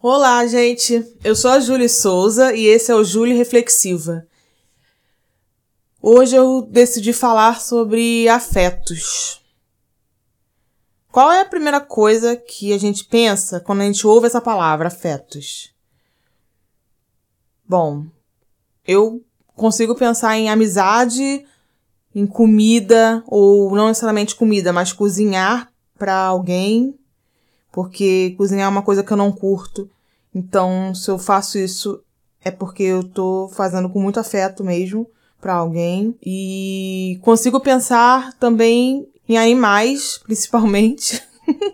Olá, gente. Eu sou a Júlia Souza e esse é o Júlia Reflexiva. Hoje eu decidi falar sobre afetos. Qual é a primeira coisa que a gente pensa quando a gente ouve essa palavra, afetos? Bom, eu consigo pensar em amizade, em comida, ou não necessariamente comida, mas cozinhar para alguém, porque cozinhar é uma coisa que eu não curto. Então, se eu faço isso é porque eu tô fazendo com muito afeto mesmo para alguém e consigo pensar também em animais, principalmente.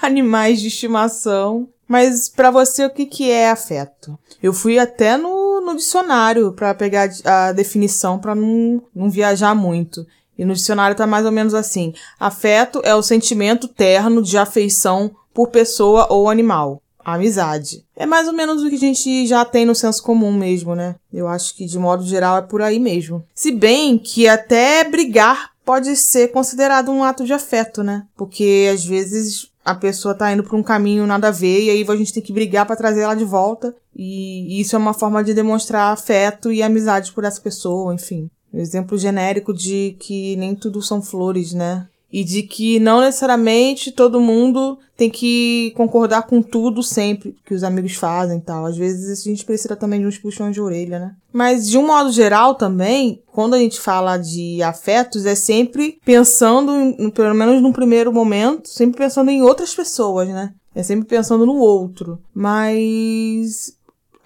animais de estimação. Mas para você o que que é afeto? Eu fui até no, no dicionário para pegar a definição para não, não viajar muito. E no dicionário tá mais ou menos assim: afeto é o sentimento terno de afeição por pessoa ou animal. Amizade. É mais ou menos o que a gente já tem no senso comum mesmo, né? Eu acho que de modo geral é por aí mesmo. Se bem que até brigar pode ser considerado um ato de afeto, né? Porque às vezes a pessoa tá indo por um caminho nada a ver e aí a gente tem que brigar para trazer ela de volta. E isso é uma forma de demonstrar afeto e amizade por essa pessoa, enfim. Um exemplo genérico de que nem tudo são flores, né? E de que não necessariamente todo mundo tem que concordar com tudo sempre que os amigos fazem e tal. Às vezes a gente precisa também de uns puxões de orelha, né? Mas de um modo geral também, quando a gente fala de afetos, é sempre pensando, pelo menos no primeiro momento, sempre pensando em outras pessoas, né? É sempre pensando no outro. Mas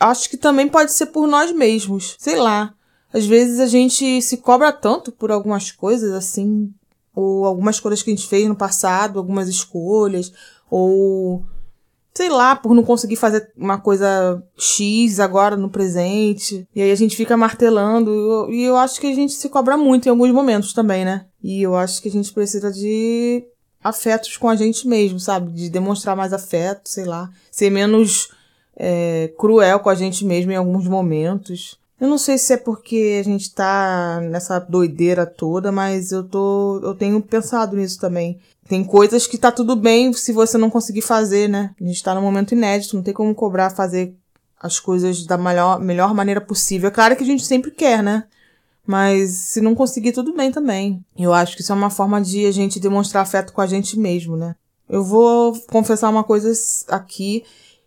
acho que também pode ser por nós mesmos. Sei lá. Às vezes a gente se cobra tanto por algumas coisas, assim, ou algumas coisas que a gente fez no passado, algumas escolhas, ou sei lá, por não conseguir fazer uma coisa X agora no presente. E aí a gente fica martelando. E eu, acho que a gente se cobra muito em alguns momentos também, né? E eu acho que a gente precisa de afetos com a gente mesmo, sabe? De demonstrar mais afeto, sei lá. Ser menos é, cruel com a gente mesmo em alguns momentos. Eu não sei se é porque a gente tá nessa doideira toda, mas eu tô. Eu tenho pensado nisso também. Tem coisas que tá tudo bem se você não conseguir fazer, né? A gente tá num momento inédito, não tem como cobrar fazer as coisas da melhor, melhor maneira possível. É claro que a gente sempre quer, né? Mas se não conseguir, tudo bem também. Eu acho que isso é uma forma de a gente demonstrar afeto com a gente mesmo, né? Eu vou confessar uma coisa aqui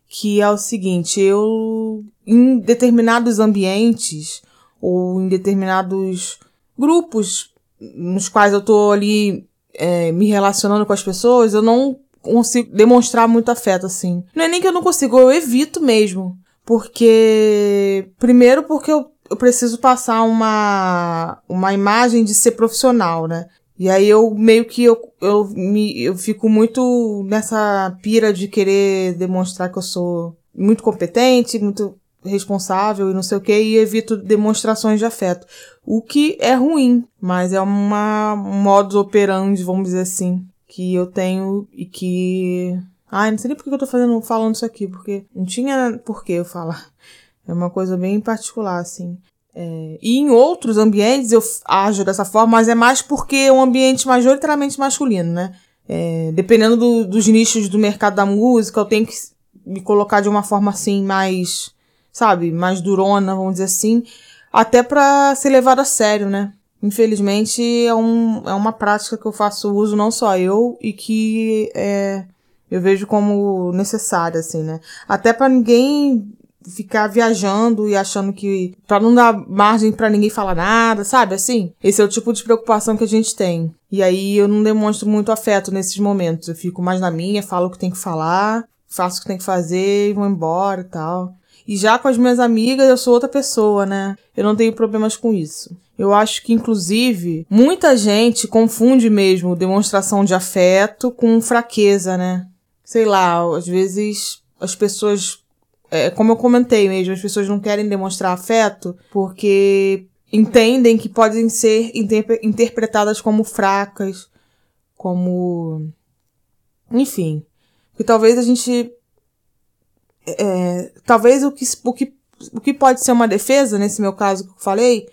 que é o seguinte, eu em determinados ambientes ou em determinados grupos nos quais eu tô ali é, me relacionando com as pessoas, eu não consigo demonstrar muito afeto assim. Não é nem que eu não consigo, eu evito mesmo. Porque, primeiro porque eu, eu preciso passar uma, uma imagem de ser profissional, né? E aí eu meio que eu, eu, me, eu fico muito nessa pira de querer demonstrar que eu sou muito competente, muito responsável e não sei o que, e evito demonstrações de afeto. O que é ruim, mas é uma um modus operandi, vamos dizer assim, que eu tenho e que. Ai, não sei nem por que eu tô fazendo, falando isso aqui, porque não tinha por que eu falar. É uma coisa bem particular, assim. É, e em outros ambientes eu ajo dessa forma, mas é mais porque é um ambiente majoritariamente masculino, né? É, dependendo do, dos nichos do mercado da música, eu tenho que me colocar de uma forma assim mais, sabe, mais durona, vamos dizer assim, até para ser levado a sério, né? Infelizmente é, um, é uma prática que eu faço uso não só eu e que é, eu vejo como necessária, assim, né? Até para ninguém ficar viajando e achando que para não dar margem para ninguém falar nada, sabe? Assim, esse é o tipo de preocupação que a gente tem. E aí eu não demonstro muito afeto nesses momentos. Eu fico mais na minha, falo o que tem que falar, faço o que tem que fazer e vou embora e tal. E já com as minhas amigas eu sou outra pessoa, né? Eu não tenho problemas com isso. Eu acho que, inclusive, muita gente confunde mesmo demonstração de afeto com fraqueza, né? Sei lá, às vezes as pessoas é, como eu comentei mesmo, as pessoas não querem demonstrar afeto porque entendem que podem ser interpre interpretadas como fracas, como. Enfim. Que talvez a gente. É, talvez o que, o, que, o que pode ser uma defesa, nesse meu caso que eu falei,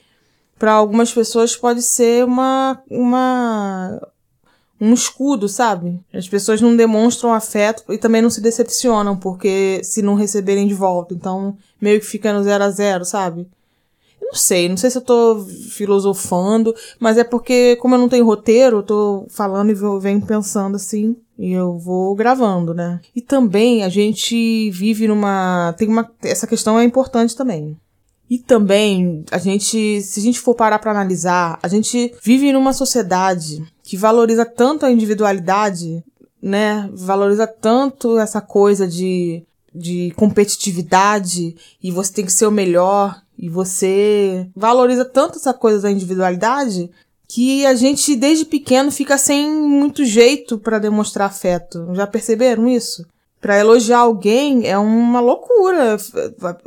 para algumas pessoas pode ser uma, uma, um escudo, sabe? As pessoas não demonstram afeto e também não se decepcionam, porque se não receberem de volta. Então, meio que fica no zero a zero, sabe? Eu não sei, não sei se eu tô filosofando, mas é porque, como eu não tenho roteiro, eu tô falando e venho pensando assim. E eu vou gravando, né? E também a gente vive numa. Tem uma. Essa questão é importante também. E também, a gente, se a gente for parar para analisar, a gente vive numa sociedade que valoriza tanto a individualidade, né? Valoriza tanto essa coisa de, de competitividade e você tem que ser o melhor e você valoriza tanto essa coisa da individualidade que a gente desde pequeno fica sem muito jeito para demonstrar afeto. Já perceberam isso? Para elogiar alguém é uma loucura,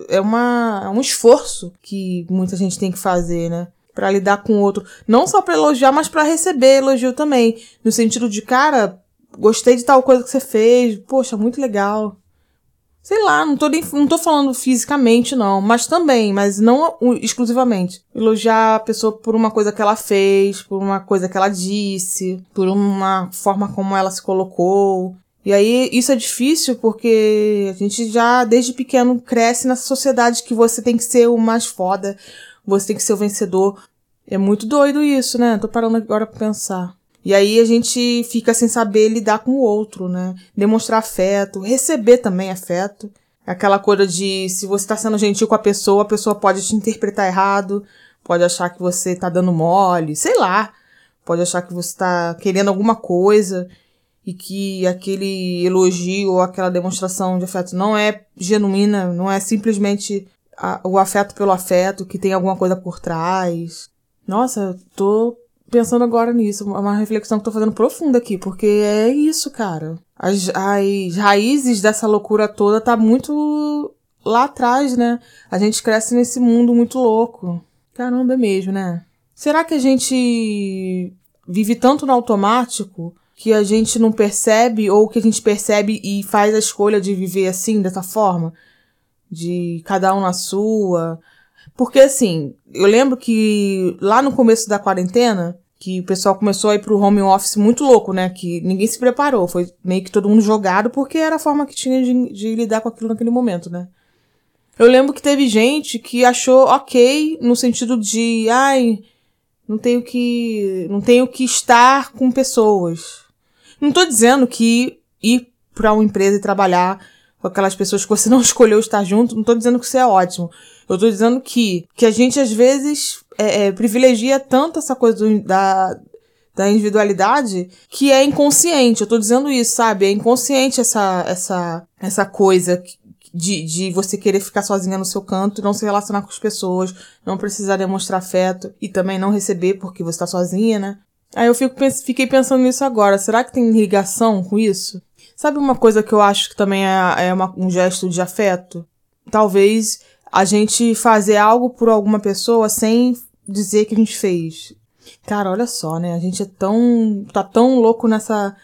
é, uma, é um esforço que muita gente tem que fazer, né? Para lidar com o outro. Não só para elogiar, mas para receber elogio também. No sentido de, cara, gostei de tal coisa que você fez, poxa, muito legal. Sei lá, não tô, nem, não tô falando fisicamente, não, mas também, mas não exclusivamente. Elogiar a pessoa por uma coisa que ela fez, por uma coisa que ela disse, por uma forma como ela se colocou. E aí isso é difícil porque a gente já desde pequeno cresce nessa sociedade que você tem que ser o mais foda, você tem que ser o vencedor. É muito doido isso, né? Tô parando agora pra pensar. E aí a gente fica sem saber lidar com o outro, né? Demonstrar afeto, receber também afeto. Aquela coisa de se você tá sendo gentil com a pessoa, a pessoa pode te interpretar errado, pode achar que você tá dando mole, sei lá. Pode achar que você tá querendo alguma coisa e que aquele elogio ou aquela demonstração de afeto não é genuína, não é simplesmente a, o afeto pelo afeto, que tem alguma coisa por trás. Nossa, tô pensando agora nisso, uma reflexão que tô fazendo profunda aqui, porque é isso, cara. As, as raízes dessa loucura toda tá muito lá atrás, né? A gente cresce nesse mundo muito louco. Caramba, é mesmo, né? Será que a gente vive tanto no automático que a gente não percebe ou que a gente percebe e faz a escolha de viver assim, dessa forma? De cada um na sua. Porque assim, eu lembro que lá no começo da quarentena, que o pessoal começou a ir pro home office muito louco, né? Que ninguém se preparou. Foi meio que todo mundo jogado porque era a forma que tinha de, de lidar com aquilo naquele momento, né? Eu lembro que teve gente que achou ok no sentido de, ai, não tenho que, não tenho que estar com pessoas. Não tô dizendo que ir para uma empresa e trabalhar com aquelas pessoas que você não escolheu estar junto, não tô dizendo que isso é ótimo. Eu tô dizendo que, que a gente às vezes é, é, privilegia tanto essa coisa do, da, da individualidade que é inconsciente. Eu tô dizendo isso, sabe? É inconsciente essa, essa, essa coisa de, de você querer ficar sozinha no seu canto, não se relacionar com as pessoas, não precisar demonstrar afeto e também não receber porque você tá sozinha, né? Aí eu fico, fiquei pensando nisso agora. Será que tem ligação com isso? Sabe uma coisa que eu acho que também é, é uma, um gesto de afeto? Talvez a gente fazer algo por alguma pessoa sem dizer que a gente fez. Cara, olha só, né? A gente é tão. tá tão louco nessa,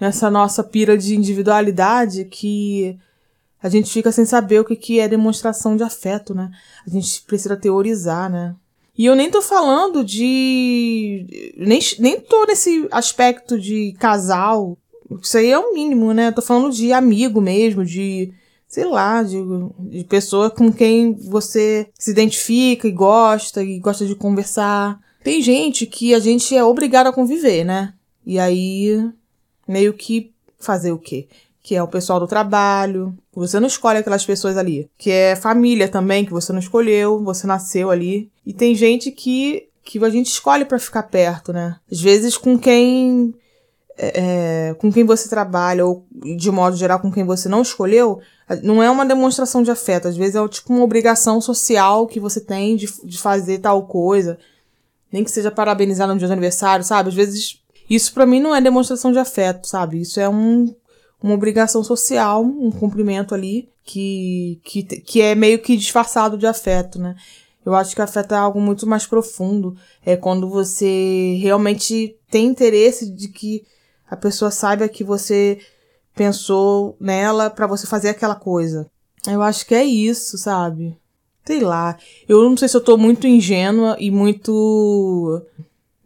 nessa nossa pira de individualidade que a gente fica sem saber o que, que é demonstração de afeto, né? A gente precisa teorizar, né? E eu nem tô falando de. Nem, nem tô nesse aspecto de casal. Isso aí é o mínimo, né? Eu tô falando de amigo mesmo, de. Sei lá, de, de pessoa com quem você se identifica e gosta, e gosta de conversar. Tem gente que a gente é obrigado a conviver, né? E aí, meio que fazer o quê? que é o pessoal do trabalho. Você não escolhe aquelas pessoas ali. Que é família também, que você não escolheu, você nasceu ali. E tem gente que, que a gente escolhe para ficar perto, né? Às vezes com quem. É, é, com quem você trabalha, ou de modo geral com quem você não escolheu, não é uma demonstração de afeto. Às vezes é tipo uma obrigação social que você tem de, de fazer tal coisa. Nem que seja parabenizar no dia do aniversário, sabe? Às vezes isso para mim não é demonstração de afeto, sabe? Isso é um uma obrigação social, um cumprimento ali, que, que, que é meio que disfarçado de afeto, né? Eu acho que afeto é algo muito mais profundo. É quando você realmente tem interesse de que a pessoa saiba que você pensou nela para você fazer aquela coisa. Eu acho que é isso, sabe? Sei lá. Eu não sei se eu tô muito ingênua e muito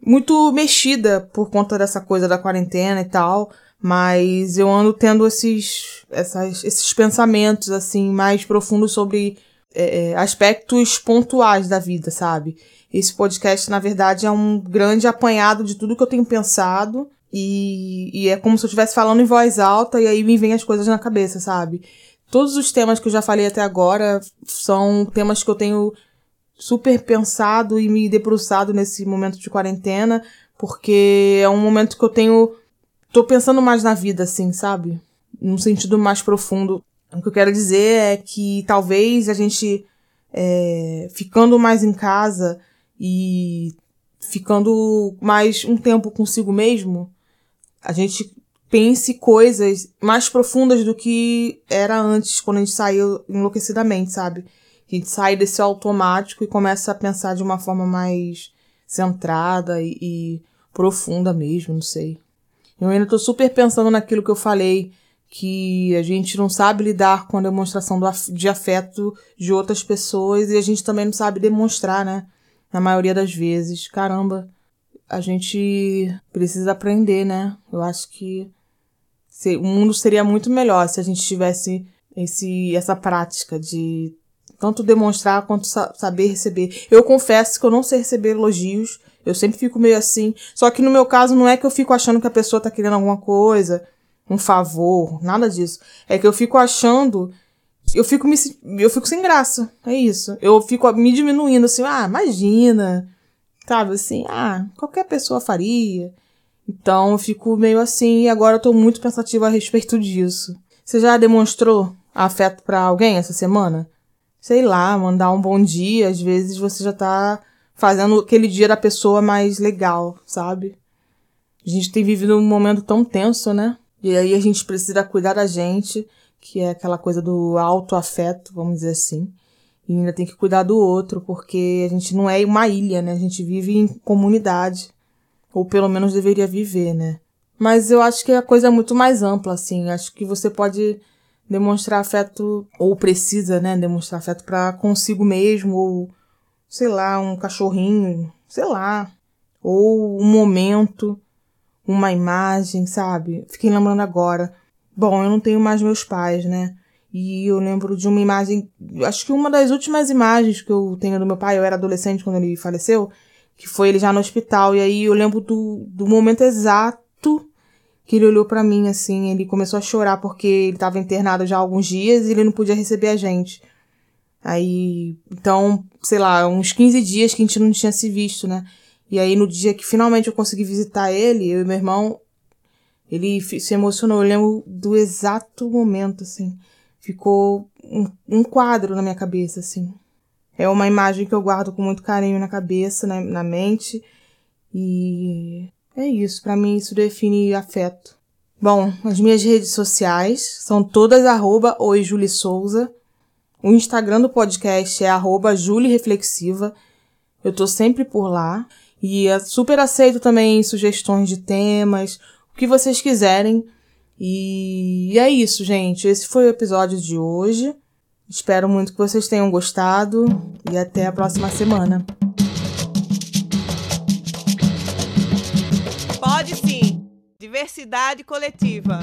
muito mexida por conta dessa coisa da quarentena e tal, mas eu ando tendo esses, essas, esses pensamentos, assim, mais profundos sobre é, é, aspectos pontuais da vida, sabe? Esse podcast, na verdade, é um grande apanhado de tudo que eu tenho pensado e, e é como se eu estivesse falando em voz alta e aí me vem as coisas na cabeça, sabe? Todos os temas que eu já falei até agora são temas que eu tenho super pensado e me debruçado nesse momento de quarentena, porque é um momento que eu tenho. tô pensando mais na vida, assim, sabe? Num sentido mais profundo. O que eu quero dizer é que talvez a gente, é, ficando mais em casa e ficando mais um tempo consigo mesmo, a gente pense coisas mais profundas do que era antes, quando a gente saiu enlouquecidamente, sabe? A gente sai desse automático e começa a pensar de uma forma mais centrada e, e profunda mesmo, não sei. Eu ainda tô super pensando naquilo que eu falei que a gente não sabe lidar com a demonstração do, de afeto de outras pessoas e a gente também não sabe demonstrar, né? Na maioria das vezes. Caramba, a gente precisa aprender, né? Eu acho que se, o mundo seria muito melhor se a gente tivesse esse, essa prática de tanto demonstrar quanto sa saber receber. Eu confesso que eu não sei receber elogios. Eu sempre fico meio assim. Só que no meu caso não é que eu fico achando que a pessoa tá querendo alguma coisa um favor, nada disso. É que eu fico achando. Eu fico me. Eu fico sem graça. É isso. Eu fico me diminuindo assim, ah, imagina. Sabe assim, ah, qualquer pessoa faria. Então eu fico meio assim e agora eu tô muito pensativa a respeito disso. Você já demonstrou afeto para alguém essa semana? Sei lá, mandar um bom dia, às vezes você já tá fazendo aquele dia da pessoa mais legal, sabe? A gente tem vivido um momento tão tenso, né? E aí a gente precisa cuidar da gente, que é aquela coisa do autoafeto, vamos dizer assim. E ainda tem que cuidar do outro, porque a gente não é uma ilha, né? A gente vive em comunidade. Ou pelo menos deveria viver, né? Mas eu acho que a coisa é muito mais ampla, assim. Acho que você pode demonstrar afeto, ou precisa, né? Demonstrar afeto para consigo mesmo, ou sei lá, um cachorrinho, sei lá. Ou um momento uma imagem, sabe? Fiquei lembrando agora. Bom, eu não tenho mais meus pais, né? E eu lembro de uma imagem, acho que uma das últimas imagens que eu tenho do meu pai, eu era adolescente quando ele faleceu, que foi ele já no hospital. E aí eu lembro do, do momento exato que ele olhou para mim, assim, ele começou a chorar porque ele estava internado já há alguns dias e ele não podia receber a gente. Aí, então, sei lá, uns 15 dias que a gente não tinha se visto, né? E aí, no dia que finalmente eu consegui visitar ele, eu e meu irmão, ele se emocionou. Eu lembro do exato momento, assim. Ficou um, um quadro na minha cabeça, assim. É uma imagem que eu guardo com muito carinho na cabeça, na, na mente. E é isso. para mim, isso define afeto. Bom, as minhas redes sociais são todas arroba Souza. O Instagram do podcast é arroba Julie Reflexiva. Eu tô sempre por lá. E super aceito também sugestões de temas, o que vocês quiserem. E é isso, gente. Esse foi o episódio de hoje. Espero muito que vocês tenham gostado e até a próxima semana. Pode sim. Diversidade coletiva.